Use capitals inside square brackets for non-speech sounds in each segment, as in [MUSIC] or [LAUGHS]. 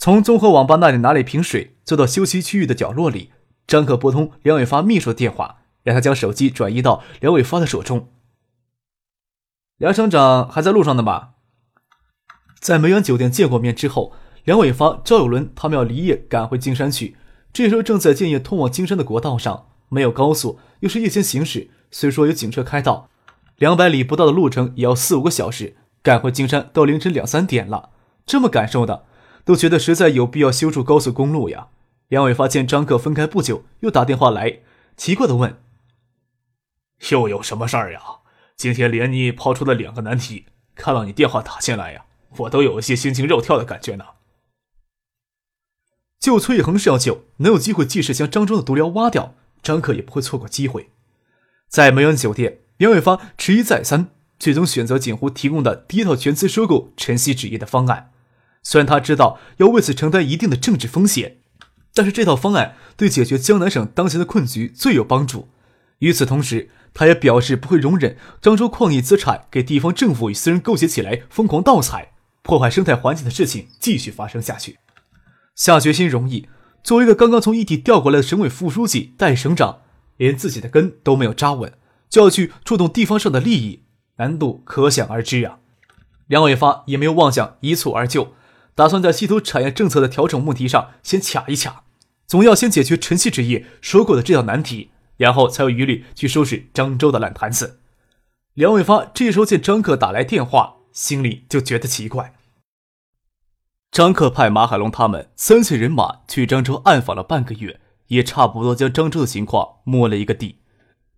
从综合网吧那里拿了一瓶水，坐到休息区域的角落里。张可拨通梁伟发秘书的电话，让他将手机转移到梁伟发的手中。梁省长还在路上呢吧？在梅园酒店见过面之后，梁伟发、赵有伦他们要离夜赶回金山去。这时候正在建业通往金山的国道上，没有高速，又是夜间行驶。虽说有警车开道，两百里不到的路程也要四五个小时。赶回金山到凌晨两三点了，这么感受的。都觉得实在有必要修筑高速公路呀。杨伟发见张克分开不久，又打电话来，奇怪的问：“又有什么事儿呀？今天连你抛出的两个难题，看到你电话打进来呀，我都有一些心惊肉跳的感觉呢。”救崔恒是要救，能有机会即使将张忠的毒瘤挖掉，张克也不会错过机会。在梅园酒店，杨伟发迟疑再三，最终选择锦湖提供的第一套全资收购晨曦纸业的方案。虽然他知道要为此承担一定的政治风险，但是这套方案对解决江南省当前的困局最有帮助。与此同时，他也表示不会容忍漳州矿业资产给地方政府与私人勾结起来疯狂盗采、破坏生态环境的事情继续发生下去。下决心容易，作为一个刚刚从异地调过来的省委副书记、代省长，连自己的根都没有扎稳，就要去触动地方上的利益，难度可想而知啊！梁伟发也没有妄想一蹴而就。打算在稀土产业政策的调整问题上先卡一卡，总要先解决晨曦纸业说过的这道难题，然后才有余力去收拾漳州的烂摊子。梁伟发这时候见张克打来电话，心里就觉得奇怪。张克派马海龙他们三千人马去漳州暗访了半个月，也差不多将漳州的情况摸了一个底，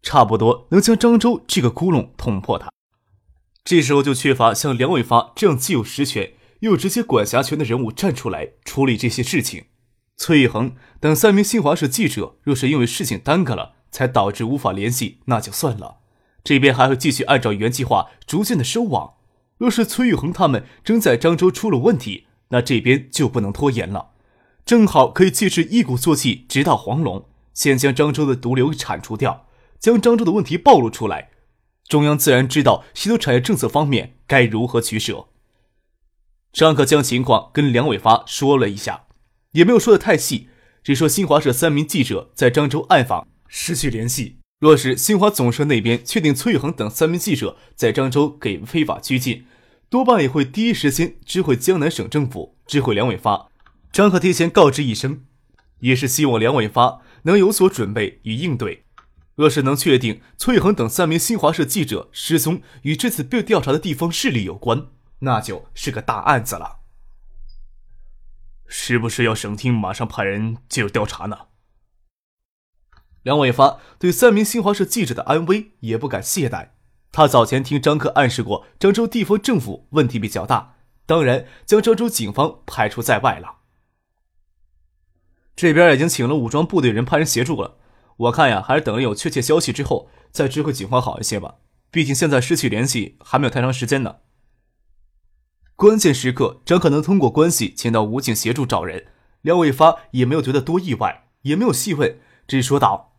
差不多能将漳州这个窟窿捅破。它这时候就缺乏像梁伟发这样既有实权。又直接管辖权的人物站出来处理这些事情。崔玉恒等三名新华社记者，若是因为事情耽搁了，才导致无法联系，那就算了。这边还会继续按照原计划逐渐的收网。若是崔玉恒他们真在漳州出了问题，那这边就不能拖延了，正好可以借势一鼓作气，直捣黄龙，先将漳州的毒瘤铲除掉，将漳州的问题暴露出来。中央自然知道稀土产业政策方面该如何取舍。张可将情况跟梁伟发说了一下，也没有说的太细，只说新华社三名记者在漳州暗访失去联系。若是新华总社那边确定崔玉恒等三名记者在漳州给非法拘禁，多半也会第一时间知会江南省政府，知会梁伟发。张克提前告知一声，也是希望梁伟发能有所准备与应对。若是能确定崔玉恒等三名新华社记者失踪与这次被调查的地方势力有关。那就是个大案子了，是不是要省厅马上派人介入调查呢？梁伟发对三名新华社记者的安危也不敢懈怠。他早前听张克暗示过，漳州地方政府问题比较大，当然将漳州警方排除在外了。这边已经请了武装部队人派人协助了，我看呀，还是等有确切消息之后再知会警方好一些吧。毕竟现在失去联系还没有太长时间呢。关键时刻，张可能通过关系请到武警协助找人。梁伟发也没有觉得多意外，也没有细问，只说道：“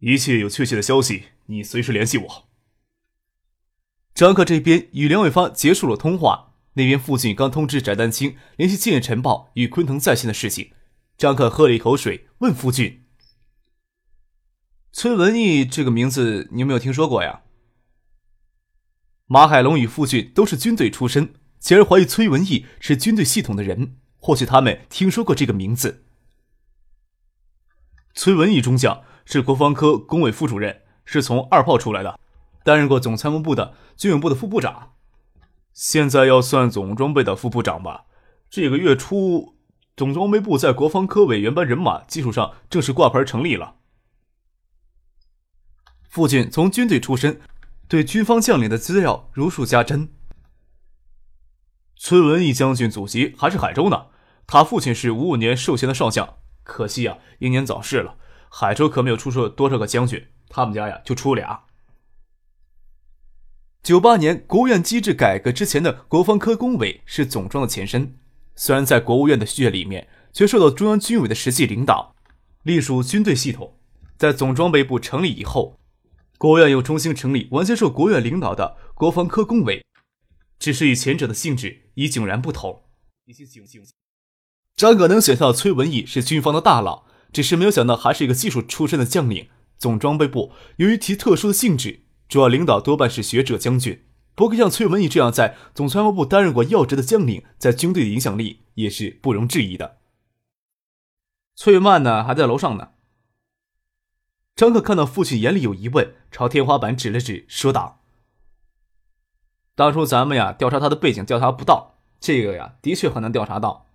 一切有确切的消息，你随时联系我。”张克这边与梁伟发结束了通话，那边父亲刚通知翟丹青联系《建业晨报》与昆腾在线的事情。张克喝了一口水，问夫俊：“崔文义这个名字，你有没有听说过呀？”马海龙与傅俊都是军队出身，简而怀疑崔文义是军队系统的人。或许他们听说过这个名字。崔文义中将是国防科工委副主任，是从二炮出来的，担任过总参谋部的军用部的副部长，现在要算总装备的副部长吧。这个月初，总装备部在国防科委员班人马基础上正式挂牌成立了。傅俊从军队出身。对军方将领的资料如数家珍。崔文义将军祖籍还是海州呢，他父亲是五五年授衔的少将，可惜呀，英年早逝了。海州可没有出出多少个将军，他们家呀就出俩。九八年国务院机制改革之前的国防科工委是总装的前身，虽然在国务院的序列里面，却受到中央军委的实际领导，隶属军队系统。在总装备部成立以后，国务院又重新成立完全受国务院领导的国防科工委，只是与前者的性质已迥然不同。张可能选到崔文义是军方的大佬，只是没有想到还是一个技术出身的将领。总装备部由于其特殊的性质，主要领导多半是学者将军。不过像崔文义这样在总参谋部担任过要职的将领，在军队的影响力也是不容置疑的。崔曼呢，还在楼上呢。张克看到父亲眼里有疑问，朝天花板指了指，说道：“当初咱们呀调查他的背景，调查不到，这个呀的确很难调查到。”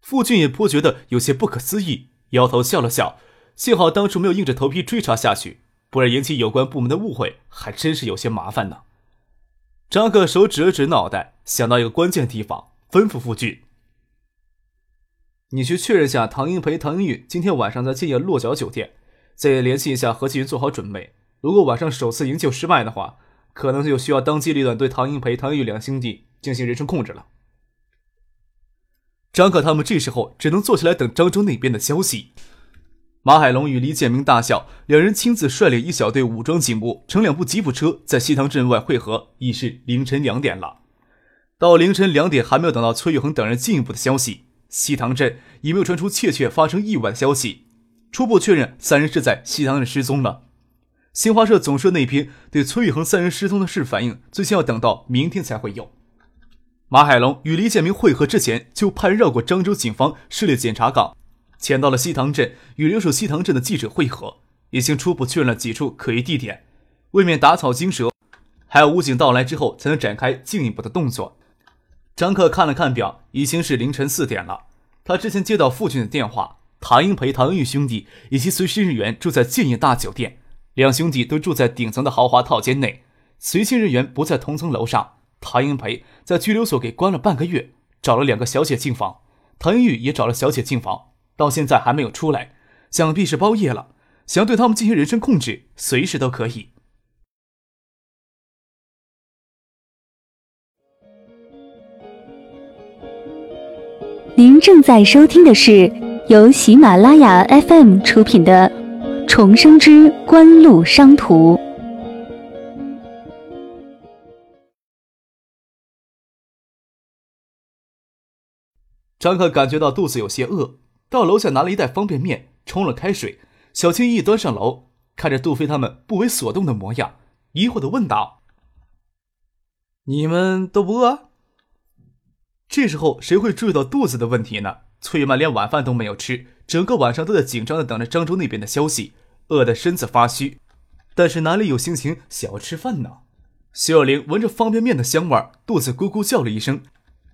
傅俊也颇觉得有些不可思议，摇头笑了笑。幸好当初没有硬着头皮追查下去，不然引起有关部门的误会，还真是有些麻烦呢。张克手指了指脑袋，想到一个关键地方，吩咐傅俊：“你去确认下唐英培、唐英玉今天晚上在建业落脚酒店，再联系一下何其云做好准备。如果晚上首次营救失败的话，可能就需要当机立断对唐英培、唐英玉两兄弟进行人身控制了。”张可他们这时候只能坐下来等漳州那边的消息。马海龙与李建明大笑两人亲自率领一小队武装警部乘两部吉普车在西塘镇外汇合，已是凌晨两点了。到凌晨两点还没有等到崔玉恒等人进一步的消息，西塘镇也没有传出确切发生意外的消息。初步确认三人是在西塘镇失踪了。新华社总社那篇对崔玉恒三人失踪的事反应，最先要等到明天才会有。马海龙与李建明会合之前，就派人绕过漳州警方设立检查岗，潜到了西塘镇，与留守西塘镇的记者会合，已经初步确认了几处可疑地点，为免打草惊蛇，还要武警到来之后才能展开进一步的动作。张克看了看表，已经是凌晨四点了。他之前接到父亲的电话，唐英培、唐英玉兄弟以及随行人员住在建业大酒店，两兄弟都住在顶层的豪华套间内，随行人员不在同层楼上。唐英培在拘留所给关了半个月，找了两个小姐进房。唐英玉也找了小姐进房，到现在还没有出来，想必是包夜了。想对他们进行人身控制，随时都可以。您正在收听的是由喜马拉雅 FM 出品的《重生之官路商途》。张克感觉到肚子有些饿，到楼下拿了一袋方便面，冲了开水，小心翼翼端上楼，看着杜飞他们不为所动的模样，疑惑的问道：“你们都不饿？”这时候谁会注意到肚子的问题呢？崔曼连晚饭都没有吃，整个晚上都在紧张的等着漳州那边的消息，饿得身子发虚，但是哪里有心情想要吃饭呢？徐有灵闻着方便面的香味，肚子咕咕叫了一声。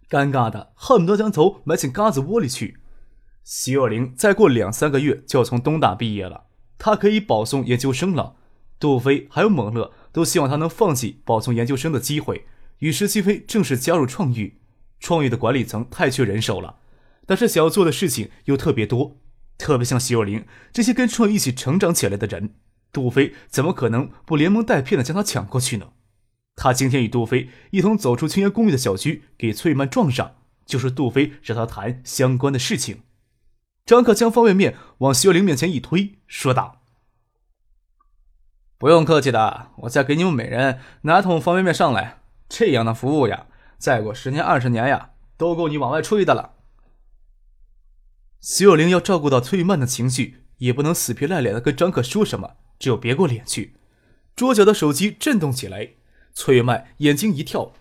尴尬的恨不得将头埋进嘎子窝里去。徐若琳再过两三个月就要从东大毕业了，她可以保送研究生了。杜飞还有蒙乐都希望她能放弃保送研究生的机会，与石齐飞正式加入创育。创育的管理层太缺人手了，但是想要做的事情又特别多，特别像徐若琳这些跟创育一起成长起来的人，杜飞怎么可能不连蒙带骗的将他抢过去呢？他今天与杜飞一同走出青年公寓的小区，给翠曼撞上，就是杜飞让他谈相关的事情。张克将方便面往徐若琳面前一推，说道：“不用客气的，我再给你们每人拿桶方便面上来。这样的服务呀，再过十年二十年呀，都够你往外吹的了。”徐若琳要照顾到翠曼的情绪，也不能死皮赖脸的跟张可说什么，只有别过脸去。桌角的手机震动起来。崔曼眼睛一跳，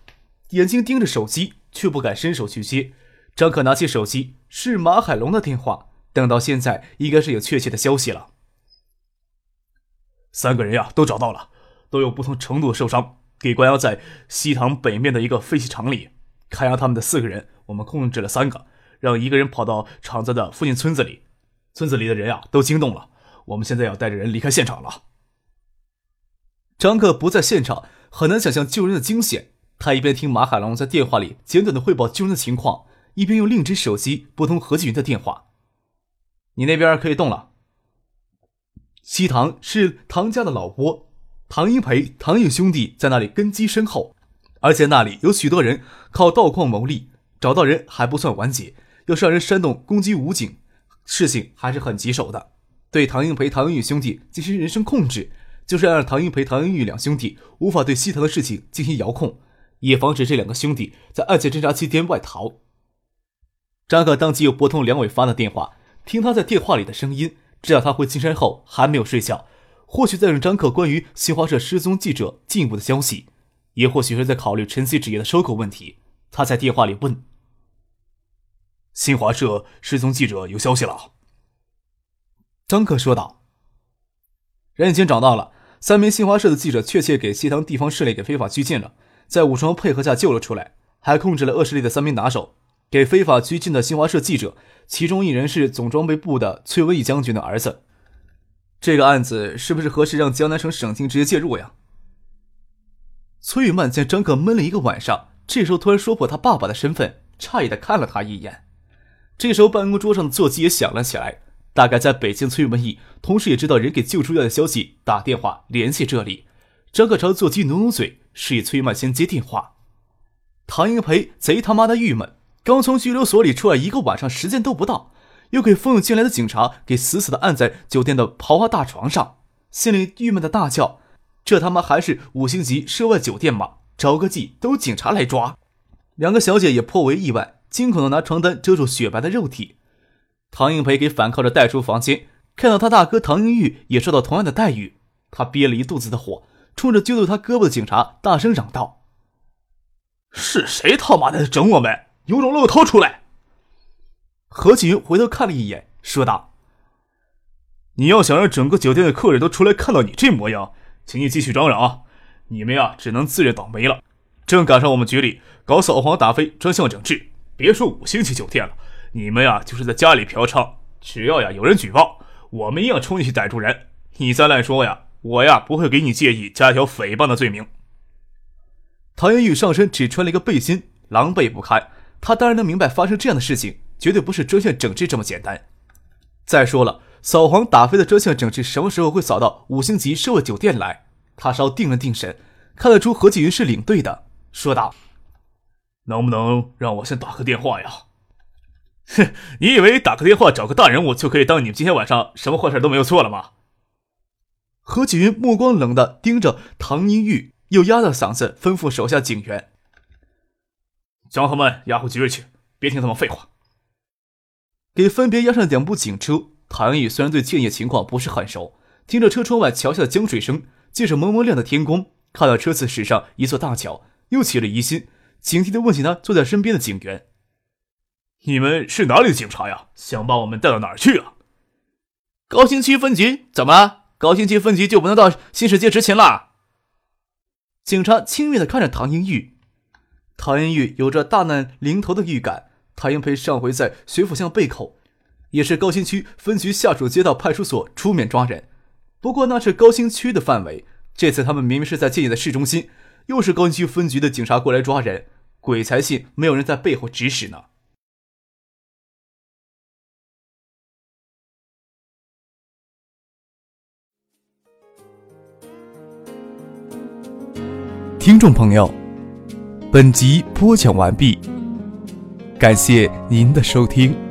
眼睛盯着手机，却不敢伸手去接。张可拿起手机，是马海龙的电话。等到现在，应该是有确切的消息了。三个人呀，都找到了，都有不同程度的受伤，给关押在西塘北面的一个废弃厂里。看押他们的四个人，我们控制了三个，让一个人跑到厂子的附近村子里。村子里的人啊，都惊动了。我们现在要带着人离开现场了。张克不在现场。很难想象救人的惊险。他一边听马海龙在电话里简短的汇报救人的情况，一边用另一只手机拨通何继云的电话：“你那边可以动了。”西塘是唐家的老窝，唐英培、唐颖兄弟在那里根基深厚，而且那里有许多人靠盗矿谋利，找到人还不算完结，要是让人煽动攻击武警，事情还是很棘手的。对唐英培、唐英玉兄弟进行人身控制，就是让唐英培、唐英玉两兄弟无法对西塘的事情进行遥控，也防止这两个兄弟在案件侦查期间外逃。张可当即又拨通梁伟发的电话，听他在电话里的声音。知道他回青山后还没有睡觉，或许在等张克关于新华社失踪记者进一步的消息，也或许是在考虑晨曦纸业的收购问题。他在电话里问：“新华社失踪记者有消息了？”张克说道：“人已经找到了，三名新华社的记者确切给西塘地方势力给非法拘禁了，在武装配合下救了出来，还控制了恶势力的三名打手。”给非法拘禁的新华社记者，其中一人是总装备部的崔文义将军的儿子。这个案子是不是合适让江南省省厅直接介入呀？崔玉曼见张克闷了一个晚上，这时候突然说破他爸爸的身份，诧异的看了他一眼。这时候办公桌上的座机也响了起来，大概在北京，崔文义同时也知道人给救出来的消息，打电话联系这里。张克朝座机努努嘴，示意崔玉曼先接电话。唐英培贼他妈的郁闷。刚从拘留所里出来一个晚上，时间都不到，又给蜂拥进来的警察给死死的按在酒店的豪华大床上，心里郁闷的大叫：“这他妈还是五星级涉外酒店吗？着个急都警察来抓！”两个小姐也颇为意外，惊恐的拿床单遮住雪白的肉体。唐英培给反靠着带出房间，看到他大哥唐英玉也受到同样的待遇，他憋了一肚子的火，冲着揪住他胳膊的警察大声嚷道：“是谁他妈的整我们？”有种露头出来！何启云回头看了一眼，说道：“你要想让整个酒店的客人都出来看到你这模样，请你继续嚷嚷啊！你们呀，只能自认倒霉了。正赶上我们局里搞扫黄打非专项整治，别说五星级酒店了，你们呀，就是在家里嫖娼，只要呀有人举报，我们一样冲进去逮住人。你再乱说呀，我呀不会给你介意加一条诽谤的罪名。”唐元玉上身只穿了一个背心，狼狈不堪。他当然能明白，发生这样的事情绝对不是专项整治这么简单。再说了，扫黄打非的专项整治什么时候会扫到五星级奢华酒店来？他稍定了定神，看得出何继云是领队的，说道：“能不能让我先打个电话呀？” [LAUGHS] 哼，你以为打个电话找个大人物就可以当你们今天晚上什么坏事都没有做了吗？何继云目光冷的盯着唐英玉，又压着嗓子吩咐手下警员。将他们押回局里去，别听他们废话。给分别押上两部警车。唐毅虽然对建业情况不是很熟，听着车窗外桥下的江水声，借着蒙蒙亮的天光，看到车子驶上一座大桥，又起了疑心，警惕的问起他坐在身边的警员：“你们是哪里的警察呀？想把我们带到哪儿去啊？”高新区分局怎么了？高新区分局就不能到新世界执勤了？警察轻蔑的看着唐英玉。唐英玉有着大难临头的预感。唐英培上回在学府巷背口，也是高新区分局下属街道派出所出面抓人，不过那是高新区的范围。这次他们明明是在建业的市中心，又是高新区分局的警察过来抓人，鬼才信没有人在背后指使呢。听众朋友。本集播讲完毕，感谢您的收听。